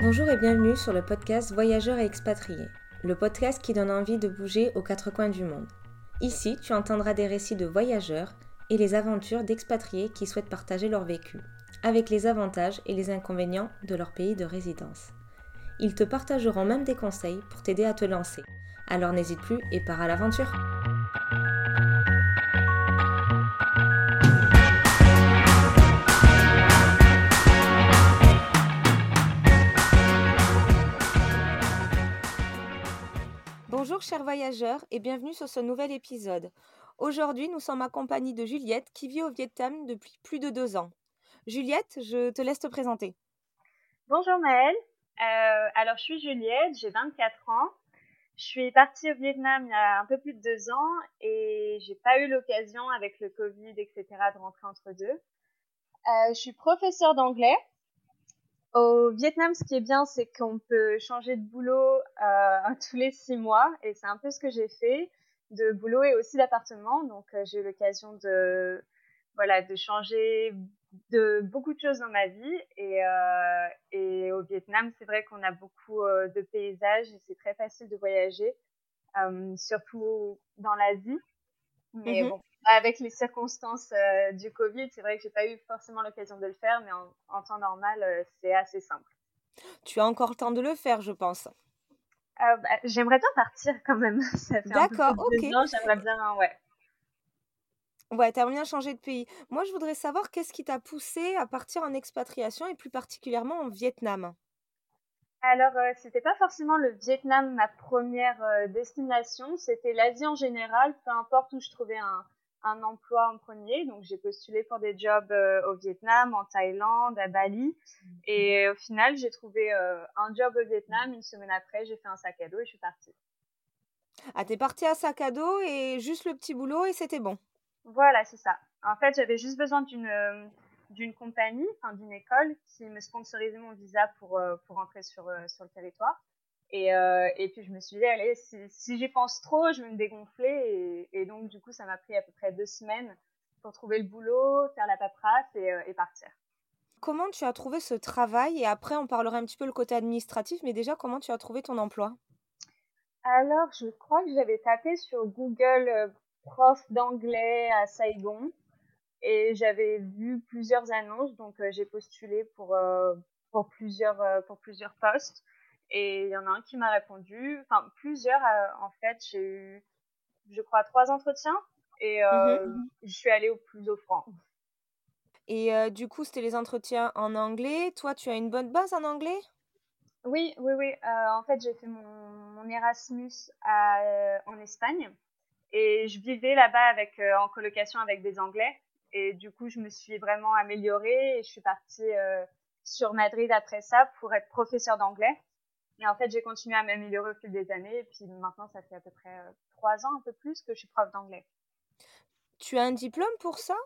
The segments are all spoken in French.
Bonjour et bienvenue sur le podcast Voyageurs et expatriés, le podcast qui donne envie de bouger aux quatre coins du monde. Ici, tu entendras des récits de voyageurs et les aventures d'expatriés qui souhaitent partager leur vécu, avec les avantages et les inconvénients de leur pays de résidence. Ils te partageront même des conseils pour t'aider à te lancer. Alors n'hésite plus et pars à l'aventure. Bonjour chers voyageurs et bienvenue sur ce nouvel épisode. Aujourd'hui, nous sommes accompagnés de Juliette qui vit au Vietnam depuis plus de deux ans. Juliette, je te laisse te présenter. Bonjour Maëlle, euh, alors je suis Juliette, j'ai 24 ans. Je suis partie au Vietnam il y a un peu plus de deux ans et j'ai pas eu l'occasion avec le Covid, etc., de rentrer entre deux. Euh, je suis professeure d'anglais au Vietnam, ce qui est bien, c'est qu'on peut changer de boulot euh, tous les six mois, et c'est un peu ce que j'ai fait, de boulot et aussi d'appartement. Donc, euh, j'ai eu l'occasion de, voilà, de changer de beaucoup de choses dans ma vie. Et, euh, et au Vietnam, c'est vrai qu'on a beaucoup de paysages et c'est très facile de voyager, surtout dans l'Asie. Mais Mhm. bon, avec les circonstances euh, du Covid, c'est vrai que j'ai pas eu forcément l'occasion de le faire, mais en, en temps normal, euh, c'est assez simple. Tu as encore le temps de le faire, je pense. Euh, bah, j'aimerais bien partir quand même. D'accord, ok. j'aimerais bien, ouais. Ouais, t'aimerais bien changer de pays. Moi, je voudrais savoir qu'est-ce qui t'a poussé à partir en expatriation et plus particulièrement en Vietnam? Alors, euh, c'était pas forcément le Vietnam ma première euh, destination, c'était l'Asie en général, peu importe où je trouvais un, un emploi en premier. Donc, j'ai postulé pour des jobs euh, au Vietnam, en Thaïlande, à Bali. Et au final, j'ai trouvé euh, un job au Vietnam. Une semaine après, j'ai fait un sac à dos et je suis partie. Ah, t'es parti à sac à dos et juste le petit boulot et c'était bon. Voilà, c'est ça. En fait, j'avais juste besoin d'une d'une compagnie, enfin d'une école, qui me sponsorisait mon visa pour euh, pour rentrer sur euh, sur le territoire. Et euh, et puis je me suis dit, allez, si, si j'y pense trop, je vais me dégonfler. Et, et donc du coup, ça m'a pris à peu près deux semaines pour trouver le boulot, faire la paperasse et, euh, et partir. Comment tu as trouvé ce travail? Et après, on parlera un petit peu le côté administratif, mais déjà, comment tu as trouvé ton emploi? Alors, je crois que j'avais tapé sur Google prof d'anglais à Saigon et j'avais vu plusieurs annonces, donc euh, j'ai postulé pour euh, pour plusieurs euh, pour plusieurs postes et il y en a un qui m'a répondu, enfin plusieurs en fait, j'ai eu je crois trois entretiens et Mhm. euh, je suis allée au plus offrant. Et euh, du coup, c'était les entretiens en anglais. Toi, tu as une bonne base en anglais? Oui, oui, oui. euh, en fait, j'ai fait mon, mon Erasmus à, euh, en Espagne et je vivais là-bas avec en colocation avec des Anglais et du coup, je me suis vraiment améliorée et je suis partie euh, sur Madrid après ça pour être professeur d'anglais. Et en fait, j'ai continué à m'améliorer au fil des années et puis maintenant, ça fait à peu près euh, trois ans, un peu plus, que je suis prof d'anglais. Tu as un diplôme pour ça?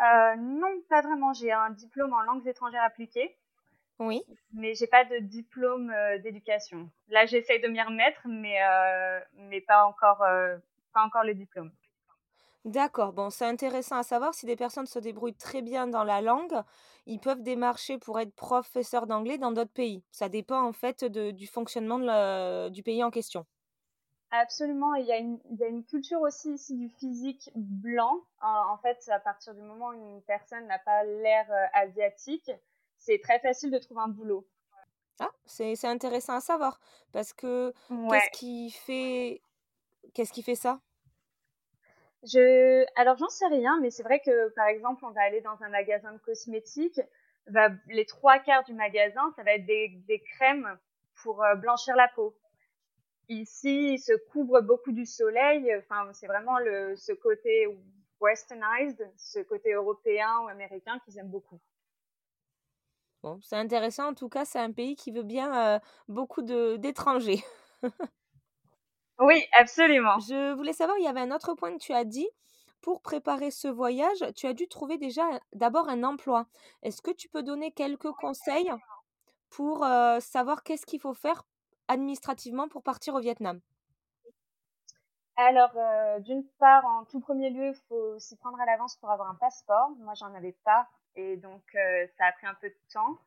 Euh, non, pas vraiment. J'ai un diplôme en langues étrangères appliquées. Oui. mais j'ai pas de diplôme euh, d'éducation. Là, j'essaye de m'y remettre, mais euh, mais pas encore pas encore le diplôme. D'accord, bon, c'est intéressant à savoir si des personnes se débrouillent très bien dans la langue, ils peuvent démarcher pour être professeurs d'anglais dans d'autres pays. Ça dépend en fait de- du fonctionnement de la- du pays en question. Absolument, il y a une il y a une culture aussi ici du physique blanc. En, en fait, à partir du moment où une personne n'a pas l'air euh, asiatique, c'est très facile de trouver un boulot. Ah, c'est c'est intéressant à savoir parce que Ouais. qu'est-ce qui fait qu'est-ce qui fait ça? Je, alors j'en sais rien, mais c'est vrai que par exemple, on va aller dans un magasin de cosmétiques, va, les trois quarts du magasin, ça va être des, crèmes pour euh, blanchir la peau. Ici, ils se couvrent beaucoup du soleil. Enfin, c'est vraiment ce côté westernized, ce côté européen ou américain qu'ils aiment beaucoup. Bon, c'est intéressant en tout cas, c'est un pays qui veut bien euh, beaucoup d'étrangers. Oui, absolument. Je voulais savoir, il y avait un autre point que tu as dit. Pour préparer ce voyage, tu as dû trouver déjà un- d'abord un emploi. Est-ce que tu peux donner quelques conseils pour euh, savoir qu'est-ce qu'il faut faire administrativement pour partir au Vietnam? Alors, euh, d'une part, en tout premier lieu, il faut s'y prendre à l'avance pour avoir un passeport. Moi, j'en avais pas, et donc euh, ça a pris un peu de temps.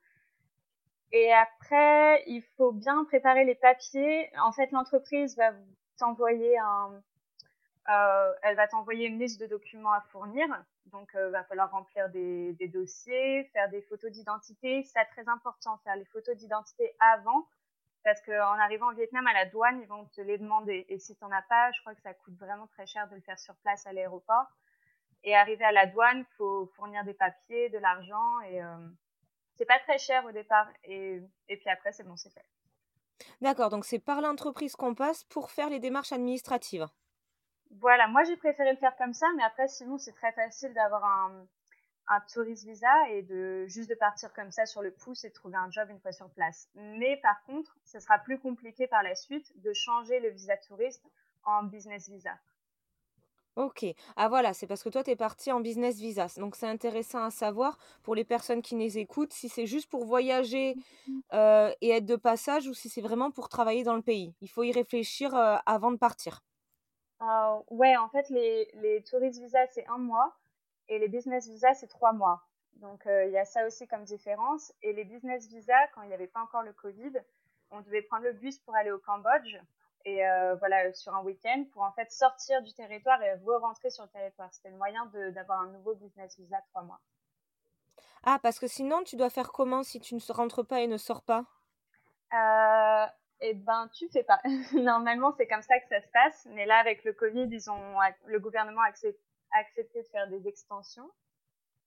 Et après, il faut bien préparer les papiers. En fait, l'entreprise va t'envoyer un, euh, elle va t'envoyer une liste de documents à fournir. Donc, euh, va falloir remplir des, des, dossiers, faire des photos d'identité. C'est très important, faire les photos d'identité avant, parce qu'en arrivant au Vietnam, à la douane, ils vont te les demander. Et si tu n'en as pas, je crois que ça coûte vraiment très cher de le faire sur place à l'aéroport. Et arriver à la douane, faut fournir des papiers, de l'argent, et euh, c'est pas très cher au départ. Et, et puis après, c'est bon, c'est fait. D'accord, donc c'est par l'entreprise qu'on passe pour faire les démarches administratives. Voilà, moi j'ai préféré le faire comme ça, mais après sinon c'est très facile d'avoir un, un tourist visa et de juste de partir comme ça sur le pouce et de trouver un job une fois sur place. Mais par contre, ce sera plus compliqué par la suite de changer le visa touriste en business visa. Ok. Ah voilà, c'est parce que toi, tu es parti en business visa. Donc, c'est intéressant à savoir pour les personnes qui nous écoutent si c'est juste pour voyager euh, et être de passage ou si c'est vraiment pour travailler dans le pays. Il faut y réfléchir euh, avant de partir. Euh, ouais, en fait, les, les tourist visas, c'est un mois et les business visas, c'est trois mois. Donc, euh, il y a ça aussi comme différence. Et les business visas, quand il n'y avait pas encore le Covid, on devait prendre le bus pour aller au Cambodge et euh, voilà, sur un week-end pour en fait sortir du territoire et re-rentrer sur le territoire. C'était le moyen d'avoir un nouveau business visa trois mois. Ah, parce que sinon, tu dois faire comment si tu ne rentres pas et ne sors pas? Euh, eh ben, tu fais pas. Normalement, c'est comme ça que ça se passe. Mais là, avec le Covid, ils ont, le gouvernement a accepté, de faire des extensions.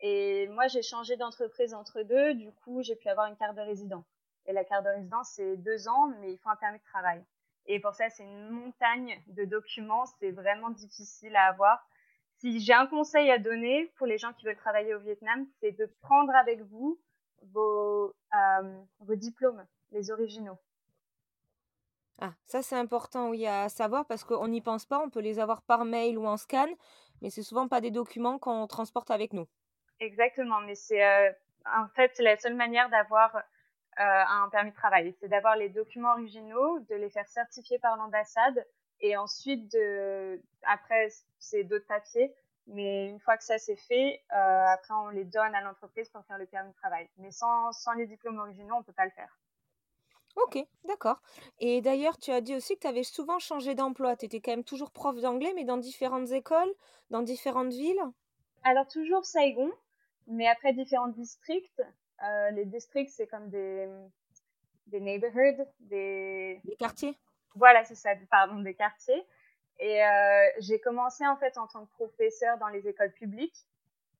Et moi, j'ai changé d'entreprise entre deux. Du coup, j'ai pu avoir une carte de résident. Et la carte de résident, c'est deux ans, mais il faut un permis de travail. Et pour ça, c'est une montagne de documents. C'est vraiment difficile à avoir. Si j'ai un conseil à donner pour les gens qui veulent travailler au Vietnam, c'est de prendre avec vous vos, euh, vos diplômes, les originaux. Ah, ça c'est important, oui, à savoir parce qu'on n'y pense pas, on peut les avoir par mail ou en scan, mais c'est souvent pas des documents qu'on transporte avec nous. Exactement, mais c'est euh, en fait la seule manière d'avoir un permis de travail, c'est d'avoir les documents originaux, de les faire certifier par l'ambassade et ensuite de après c'est d'autres papiers, mais une fois que ça c'est fait, euh, après on les donne à l'entreprise pour faire le permis de travail. Mais sans, sans les diplômes originaux, on peut pas le faire. OK, d'accord. Et d'ailleurs, tu as dit aussi que tu avais souvent changé d'emploi. Tu étais quand même toujours prof d'anglais, mais dans différentes écoles, dans différentes villes? Alors toujours Saigon, mais après différents districts. Euh, les districts, c'est comme des, des neighborhoods, des... Des quartiers? Voilà, c'est ça, pardon, des quartiers. Et euh, j'ai commencé en fait en tant que professeur dans les écoles publiques.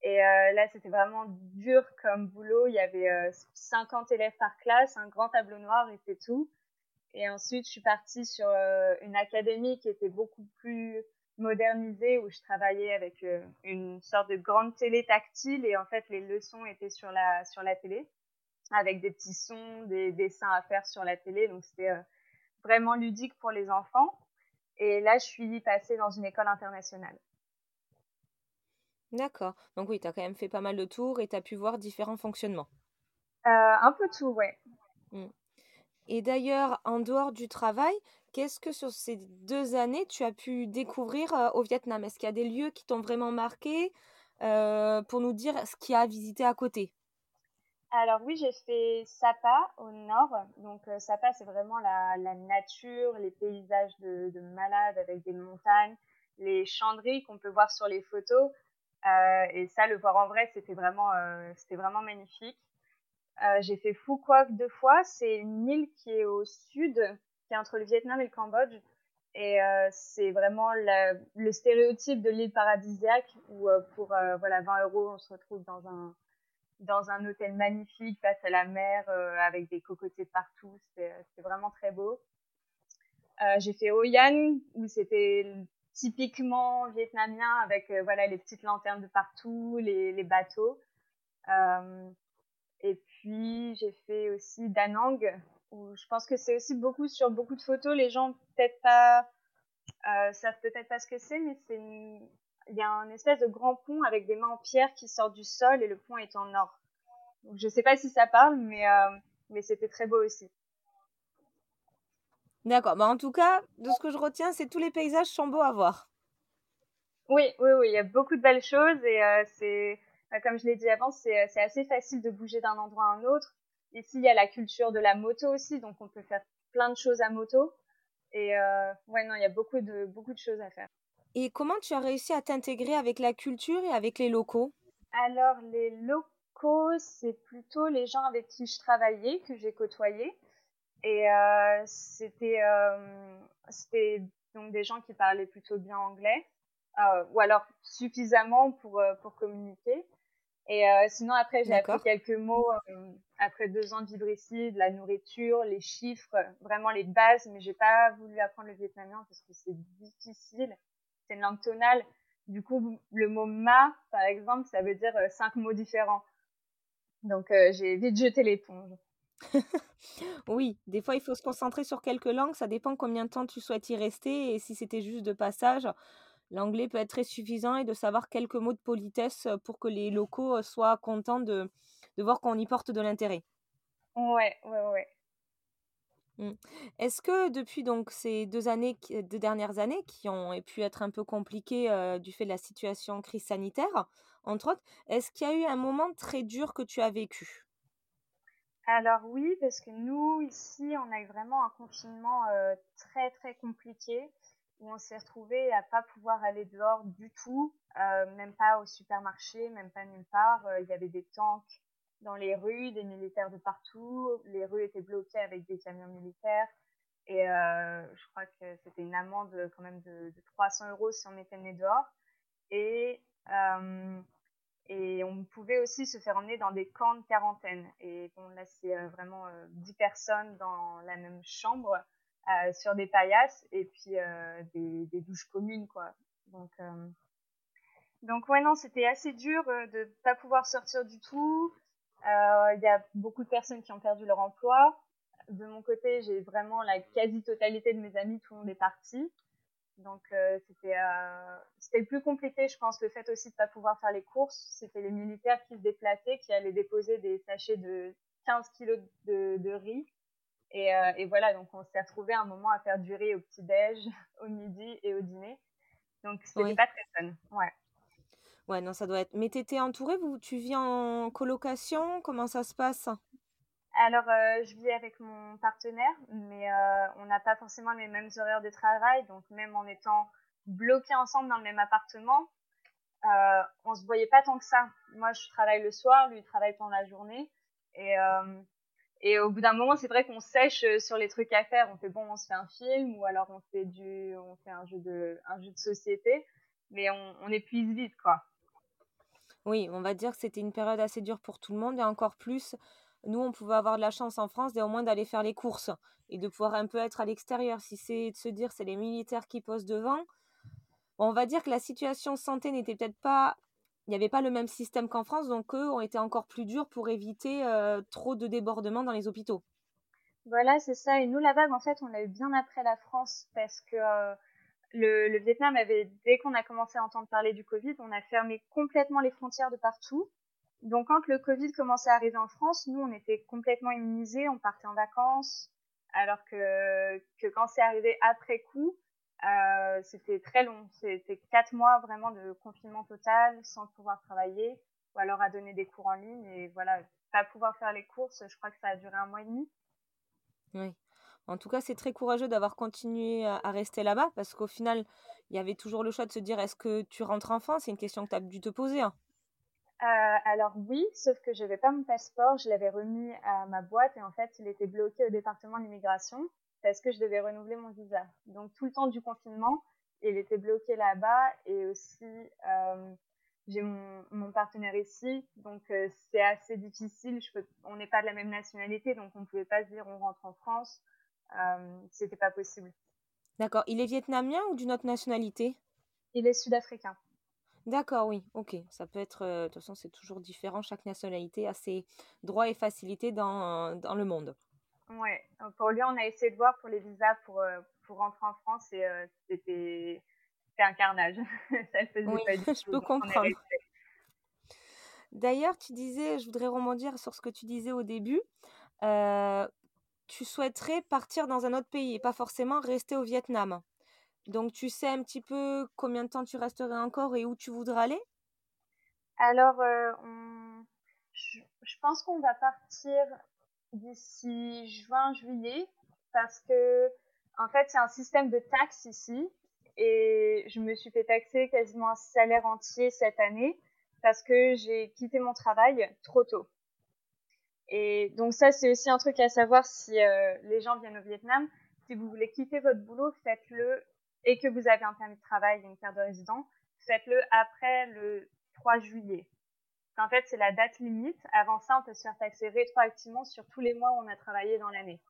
Et euh, là, c'était vraiment dur comme boulot. Il y avait euh, 50 élèves par classe, un grand tableau noir et c'est tout. Et ensuite, je suis partie sur euh, une académie qui était beaucoup plus modernisée, où je travaillais avec euh, une sorte de grande télé tactile. Et en fait, les leçons étaient sur la, sur la télé, avec des petits sons, des dessins à faire sur la télé. Donc, c'était euh, vraiment ludique pour les enfants. Et là, je suis passée dans une école internationale. D'accord. Donc oui, tu as quand même fait pas mal de tours et tu as pu voir différents fonctionnements. Euh, un peu tout, ouais. Mmh. Et d'ailleurs, en dehors du travail, qu'est-ce que sur ces deux années tu as pu découvrir euh, au Vietnam? Est-ce qu'il y a des lieux qui t'ont vraiment marqué euh, pour nous dire ce qu'il y a à visiter à côté? Alors oui, j'ai fait Sapa au nord. Donc Sapa, c'est vraiment la, la nature, les paysages de, de malades avec des montagnes, les chanderies qu'on peut voir sur les photos. Euh, et ça, le voir en vrai, c'était vraiment, euh, c'était vraiment magnifique. Euh, j'ai fait Phu Quoc deux fois. C'est une île qui est au sud, qui est entre le Vietnam et le Cambodge. Et euh, c'est vraiment le stéréotype de l'île paradisiaque où euh, pour euh, voilà 20 euros, on se retrouve dans un dans un hôtel magnifique face à la mer avec des cocotiers partout. C'était vraiment très beau. j'ai fait Hoi An où c'était typiquement vietnamien avec voilà les petites lanternes de partout, les, les bateaux. Et puis j'ai fait aussi Danang où je pense que c'est aussi beaucoup sur beaucoup de photos. Les gens peut-être pas euh, savent peut-être pas ce que c'est, mais c'est il y a un espèce de grand pont avec des mains en pierre qui sortent du sol et le pont est en or. Donc je sais pas si ça parle, mais euh, mais c'était très beau aussi. D'accord. Bah, en tout cas, de ce que je retiens, c'est tous les paysages sont beaux à voir. Oui, oui, oui. Il y a beaucoup de belles choses et euh, c'est, bah, comme je l'ai dit avant, c'est, c'est assez facile de bouger d'un endroit à un autre. Ici, il y a la culture de la moto aussi, donc on peut faire plein de choses à moto. Et ouais, non, il y a beaucoup de, beaucoup de choses à faire. Et comment tu as réussi à t'intégrer avec la culture et avec les locaux? Alors, les locaux, c'est plutôt les gens avec qui je travaillais, que j'ai côtoyés. Et euh, c'était euh, c'était donc des gens qui parlaient plutôt bien anglais, euh, ou alors suffisamment pour, pour communiquer. Et sinon, après, j'ai appris quelques mots après deux ans de vivre ici, de la nourriture, les chiffres, vraiment les bases, mais j'ai pas voulu apprendre le vietnamien parce que c'est difficile c'est une langue tonale. Du coup, le mot ma, par exemple, ça veut dire euh, cinq mots différents. Donc, euh, j'ai vite jeté l'éponge. oui, des fois, il faut se concentrer sur quelques langues. Ça dépend combien de temps tu souhaites y rester. Et si c'était juste de passage, l'anglais peut être très suffisant et de savoir quelques mots de politesse pour que les locaux soient contents de, de voir qu'on y porte de l'intérêt. Ouais, ouais, ouais. Mmh. Est-ce que depuis donc ces deux années deux dernières années qui ont pu être un peu compliquées, du fait de la situation crise sanitaire, entre autres, est-ce qu'il y a eu un moment très dur que tu as vécu? Alors oui, parce que nous, ici, on a eu vraiment un confinement, très, très compliqué où on s'est retrouvé à pas pouvoir aller dehors du tout, même pas au supermarché, même pas nulle part. il y avait des tanks dans les rues, des militaires de partout. Les rues étaient bloquées avec des camions militaires. Et euh, je crois que c'était une amende quand même de, 300 euros si on mettait le nez dehors. Et, euh, on pouvait aussi se faire emmener dans des camps de quarantaine. Et bon, là, c'est euh, vraiment 10 personnes dans la même chambre, sur des paillasses, et puis des, des, douches communes, quoi. Donc, donc ouais, non, c'était assez dur de pas pouvoir sortir du tout. Euh, il y a beaucoup de personnes qui ont perdu leur emploi. De mon côté, j'ai vraiment la quasi-totalité de mes amis, tout le monde est parti. Donc euh, c'était euh, c'était plus compliqué, je pense, le fait aussi de pas pouvoir faire les courses. C'était les militaires qui se déplaçaient, qui allaient déposer des sachets de 15 kilos de, de riz. Et, euh, et, voilà, donc on s'est retrouvé un moment à faire du riz au petit-déj, au midi et au dîner. Donc c'était pas très fun. Ouais. Ouais, non, ça doit être. Mais t'étais entourée, vous, tu vis en colocation? Comment ça se passe? Alors, euh, je vis avec mon partenaire, mais euh, on n'a pas forcément les mêmes horaires de travail, donc même en étant bloqués ensemble dans le même appartement, on se voyait pas tant que ça. Moi, je travaille le soir, lui il travaille pendant la journée, et et au bout d'un moment, c'est vrai qu'on sèche sur les trucs à faire. On fait bon, on se fait un film, ou alors on fait du, on fait un jeu de, un jeu de société, mais on, on épuise vite, quoi. Oui, on va dire que c'était une période assez dure pour tout le monde et encore plus, nous, on pouvait avoir de la chance en France, au moins d'aller faire les courses et de pouvoir un peu être à l'extérieur. Si c'est de se dire c'est les militaires qui posent devant, on va dire que la situation santé n'était peut-être pas, il n'y avait pas le même système qu'en France, donc eux ont été encore plus durs pour éviter euh, trop de débordements dans les hôpitaux. Voilà, c'est ça. Et nous, la vague, en fait, on l'a eu bien après la France parce que euh, le, Vietnam avait, dès qu'on a commencé à entendre parler du Covid, on a fermé complètement les frontières de partout. Donc quand le Covid commençait à arriver en France, nous, on était complètement immunisés, on partait en vacances, alors que, que quand c'est arrivé après coup, euh, c'était très long. C'était quatre mois vraiment de confinement total, sans pouvoir travailler, ou alors à donner des cours en ligne. Et voilà, pas pouvoir faire les courses, je crois que ça a duré un mois et demi. Oui. En tout cas, c'est très courageux d'avoir continué à, rester là-bas parce qu'au final, il y avait toujours le choix de se dire est-ce que tu rentres en France C'est une question que tu as dû te poser. Hein. Euh, alors oui, sauf que je n'avais pas mon passeport, je l'avais remis à ma boîte et en fait, il était bloqué au département d'immigration parce que je devais renouveler mon visa. Donc tout le temps du confinement, il était bloqué là-bas et aussi euh, j'ai mon, partenaire ici, donc euh, c'est assez difficile. Je peux, on n'est pas de la même nationalité, donc on ne pouvait pas se dire on rentre en France. Euh, c'était pas possible. D'accord. Il est vietnamien ou d'une autre nationalité? Il est sud-africain. D'accord, oui, ok. Ça peut être, euh, de toute façon, c'est toujours différent. Chaque nationalité a ses droits et facilités dans, dans le monde. Ouais. Pour lui, on a essayé de voir pour les visas pour, euh, pour rentrer en France et c'était un carnage. Ça faisait pas du tout. Je peux comprendre. D'ailleurs, tu disais, je voudrais rebondir sur ce que tu disais au début. Euh, tu souhaiterais partir dans un autre pays et pas forcément rester au Vietnam. Donc, tu sais un petit peu combien de temps tu resterais encore et où tu voudrais aller? Alors, euh, je, pense qu'on va partir d'ici juin, juillet, parce que en fait, c'est un système de taxes ici, et je me suis fait taxer quasiment un salaire entier cette année parce que j'ai quitté mon travail trop tôt. Et donc ça, c'est aussi un truc à savoir si euh, les gens viennent au Vietnam. Si vous voulez quitter votre boulot, faites-le et que vous avez un permis de travail et une carte de résident, faites-le après le 3 juillet. En fait, c'est la date limite. Avant ça, on peut se faire taxer rétroactivement sur tous les mois où on a travaillé dans l'année.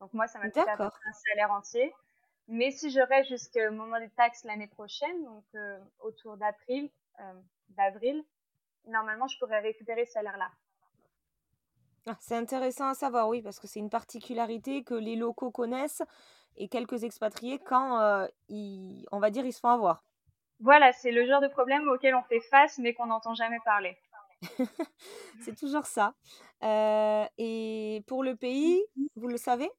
Donc moi, ça m'a fait un salaire entier. Mais si je reste jusqu'au moment des taxes l'année prochaine, donc euh, autour d'avril, euh, d'avril, normalement, je pourrais récupérer ce salaire-là. Ah, c'est intéressant à savoir, oui, parce que c'est une particularité que les locaux connaissent et quelques expatriés quand, euh, ils, on va dire, ils se font avoir. Voilà, c'est le genre de problème auquel on fait face mais qu'on n'entend jamais parler. c'est toujours ça. et pour le pays, vous le savez?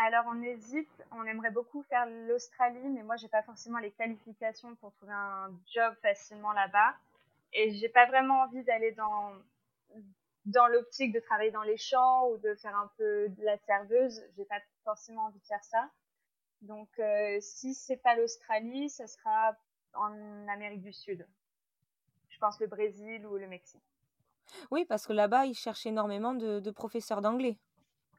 Alors on hésite, on aimerait beaucoup faire l'Australie, mais moi j'ai pas forcément les qualifications pour trouver un job facilement là-bas. Et j'ai pas vraiment envie d'aller dans, dans l'optique de travailler dans les champs ou de faire un peu de la serveuse. J'ai pas forcément envie de faire ça. Donc euh, si c'est pas l'Australie, ce sera en Amérique du Sud. Je pense le Brésil ou le Mexique. Oui, parce que là-bas, ils cherchent énormément de professeurs d'anglais.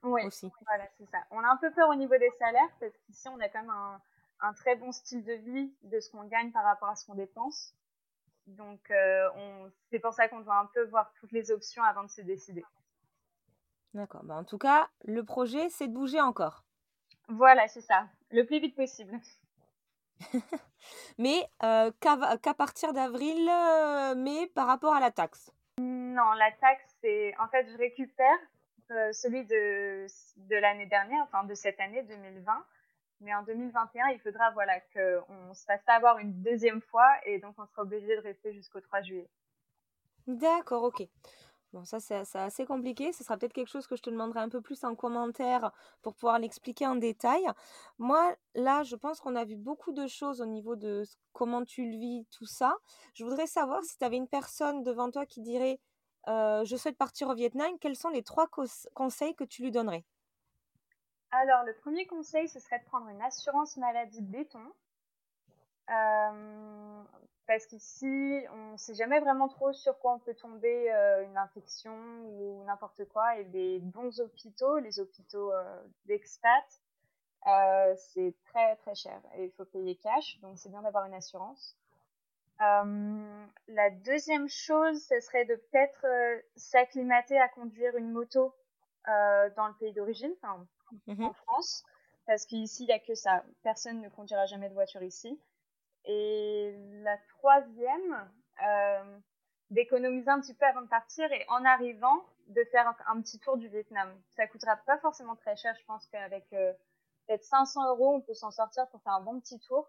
Oui, voilà, c'est ça. On a un peu peur au niveau des salaires parce qu'ici, on a quand même un, un, très bon style de vie de ce qu'on gagne par rapport à ce qu'on dépense. Donc, euh, c'est pour ça qu'on doit un peu voir toutes les options avant de se décider. D'accord. Bah, en tout cas, le projet, c'est de bouger encore. Voilà, c'est ça. Le plus vite possible. mais euh, qu'à, partir d'avril, euh, mais par rapport à la taxe Non, la taxe, c'est. En fait, je récupère euh, celui de, de l'année dernière, enfin de cette année 2020. Mais en 2021, il faudra voilà qu'on se fasse avoir une deuxième fois et donc on sera obligé de rester jusqu'au 3 juillet. D'accord, ok. Bon, ça c'est assez compliqué. Ce sera peut-être quelque chose que je te demanderai un peu plus en commentaire pour pouvoir l'expliquer en détail. Moi, là, je pense qu'on a vu beaucoup de choses au niveau de comment tu le vis, tout ça. Je voudrais savoir si tu avais une personne devant toi qui dirait euh, je souhaite partir au Vietnam, quels sont les trois conseils que tu lui donnerais? Alors, le premier conseil, ce serait de prendre une assurance maladie béton. Euh, parce qu'ici, on ne sait jamais vraiment trop sur quoi on peut tomber euh, une infection ou n'importe quoi. Et les bons hôpitaux, les hôpitaux d'expat, c'est très très cher et il faut payer cash, donc c'est bien d'avoir une assurance. Euh, la deuxième chose, ce serait de peut-être euh, s'acclimater à conduire une moto euh, dans le pays d'origine, enfin, en France, parce qu'ici, il n'y a que ça. Personne ne conduira jamais de voiture ici. Et la troisième, d'économiser un petit peu avant de partir et en arrivant, de faire un, petit tour du Vietnam. Ça coûtera pas forcément très cher, je pense qu'avec peut-être 500 euros, on peut s'en sortir pour faire un bon petit tour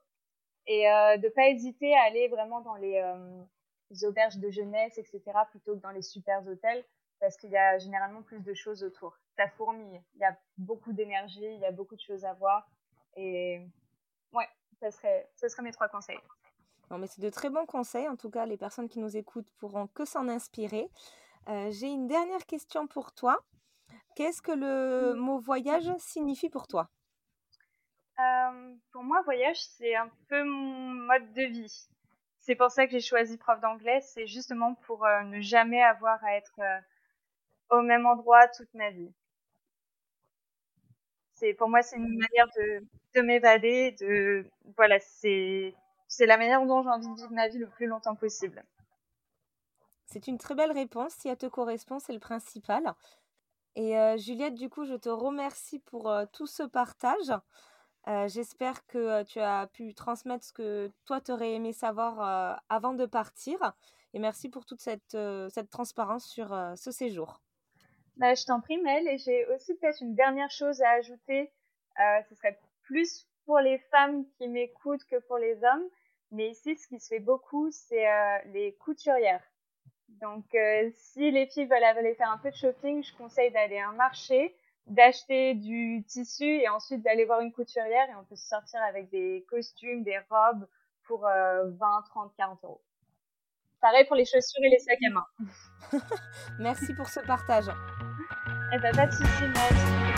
et euh, de pas hésiter à aller vraiment dans les, euh, auberges de jeunesse, etc., plutôt que dans les super hôtels, parce qu'il y a généralement plus de choses autour. Ça fourmille, il y a beaucoup d'énergie, il y a beaucoup de choses à voir, et ouais, ça serait, ce serait mes trois conseils. Non, mais c'est de très bons conseils. En tout cas, les personnes qui nous écoutent pourront que s'en inspirer. Euh, j'ai une dernière question pour toi. Qu'est-ce que le mot voyage signifie pour toi? Euh, pour moi, voyage, c'est un peu mon mode de vie. C'est pour ça que j'ai choisi prof d'anglais. C'est justement pour euh, ne jamais avoir à être au même endroit toute ma vie. C'est pour moi, c'est une manière de, de m'évader. De voilà, c'est la manière dont j'ai envie de vivre ma vie le plus longtemps possible. C'est une très belle réponse. Si elle te correspond, c'est le principal. Et Juliette, du coup, je te remercie pour tout ce partage. J'espère que tu as pu transmettre ce que toi, tu aurais aimé savoir avant de partir. Et merci pour toute cette transparence sur ce séjour. Bah, je t'en prie, Mel. Et j'ai aussi peut-être une dernière chose à ajouter. ce serait plus pour les femmes qui m'écoutent que pour les hommes. Mais ici, ce qui se fait beaucoup, c'est les couturières. Donc, si les filles veulent aller faire un peu de shopping, je conseille d'aller à un marché d'acheter du tissu et ensuite d'aller voir une couturière et on peut sortir avec des costumes, des robes pour 20, 30, 40 euros. Pareil pour les chaussures et les sacs à main. Merci pour ce partage. Eh ben, pas de soucis.